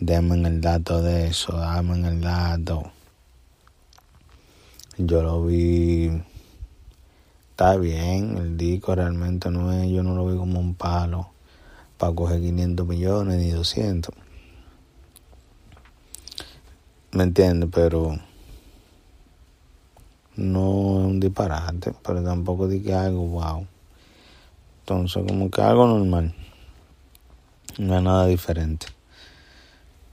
denme el dato de eso, dame el dato. Yo lo vi. Está bien, el disco realmente no es, yo no lo vi como un palo para coger 500 millones ni 200. ¿Me entiendes? Pero no es un disparate, pero tampoco dije algo wow. Entonces, como que algo normal. No es nada diferente.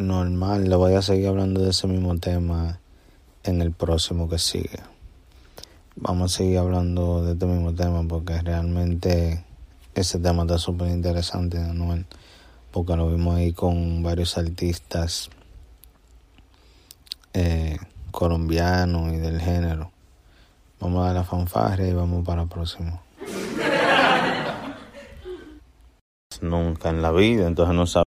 Normal, le voy a seguir hablando de ese mismo tema en el próximo que sigue. Vamos a seguir hablando de este mismo tema porque realmente ese tema está súper interesante, Anuel, porque lo vimos ahí con varios artistas eh, colombianos y del género. Vamos a dar la fanfarria y vamos para el próximo. Nunca en la vida, entonces no sabemos.